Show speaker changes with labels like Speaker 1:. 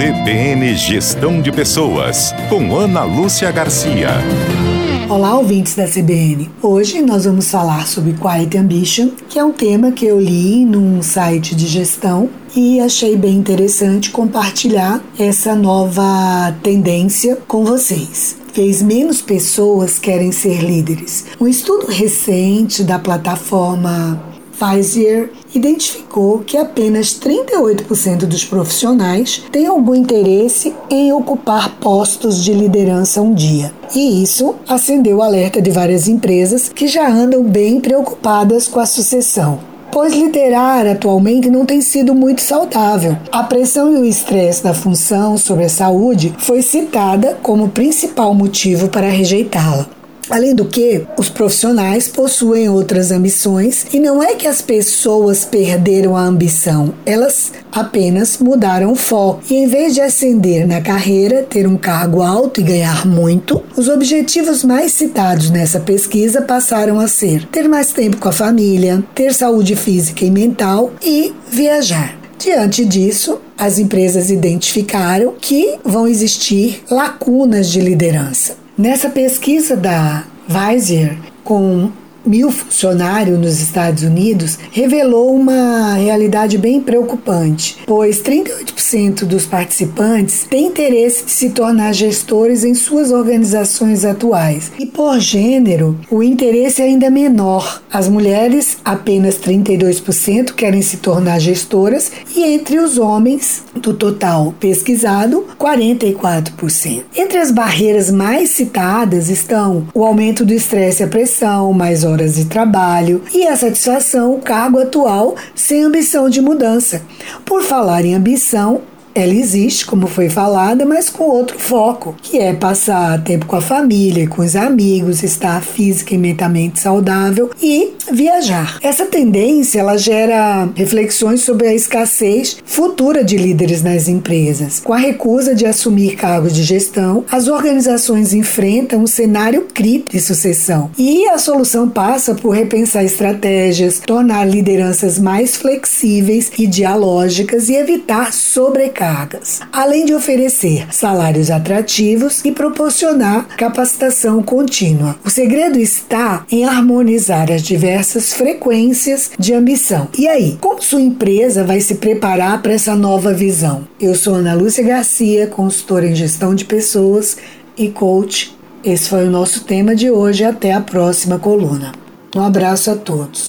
Speaker 1: CBN Gestão de Pessoas, com Ana Lúcia Garcia.
Speaker 2: Olá, ouvintes da CBN. Hoje nós vamos falar sobre Quiet Ambition, que é um tema que eu li num site de gestão e achei bem interessante compartilhar essa nova tendência com vocês fez menos pessoas querem ser líderes. Um estudo recente da plataforma Pfizer identificou que apenas 38% dos profissionais têm algum interesse em ocupar postos de liderança um dia. E isso acendeu o alerta de várias empresas que já andam bem preocupadas com a sucessão pois liderar atualmente não tem sido muito saudável. A pressão e o estresse da função sobre a saúde foi citada como principal motivo para rejeitá-la. Além do que, os profissionais possuem outras ambições e não é que as pessoas perderam a ambição, elas apenas mudaram o foco. E em vez de ascender na carreira, ter um cargo alto e ganhar muito, os objetivos mais citados nessa pesquisa passaram a ser ter mais tempo com a família, ter saúde física e mental e viajar. Diante disso, as empresas identificaram que vão existir lacunas de liderança. Nessa pesquisa da Weiser com mil funcionários nos Estados Unidos revelou uma realidade bem preocupante, pois 38% dos participantes têm interesse de se tornar gestores em suas organizações atuais. E por gênero, o interesse é ainda menor. As mulheres, apenas 32% querem se tornar gestoras e entre os homens, do total pesquisado, 44%. Entre as barreiras mais citadas estão o aumento do estresse e a pressão, mais horas de trabalho e a satisfação o cargo atual sem ambição de mudança. Por falar em ambição, ela existe, como foi falada, mas com outro foco, que é passar tempo com a família, com os amigos, estar física e mentalmente saudável e viajar. Essa tendência ela gera reflexões sobre a escassez futura de líderes nas empresas. Com a recusa de assumir cargos de gestão, as organizações enfrentam um cenário crítico de sucessão. E a solução passa por repensar estratégias, tornar lideranças mais flexíveis e dialógicas e evitar sobrecarga cargas, além de oferecer salários atrativos e proporcionar capacitação contínua. O segredo está em harmonizar as diversas frequências de ambição. E aí, como sua empresa vai se preparar para essa nova visão? Eu sou Ana Lúcia Garcia, consultora em gestão de pessoas e coach. Esse foi o nosso tema de hoje. Até a próxima coluna. Um abraço a todos.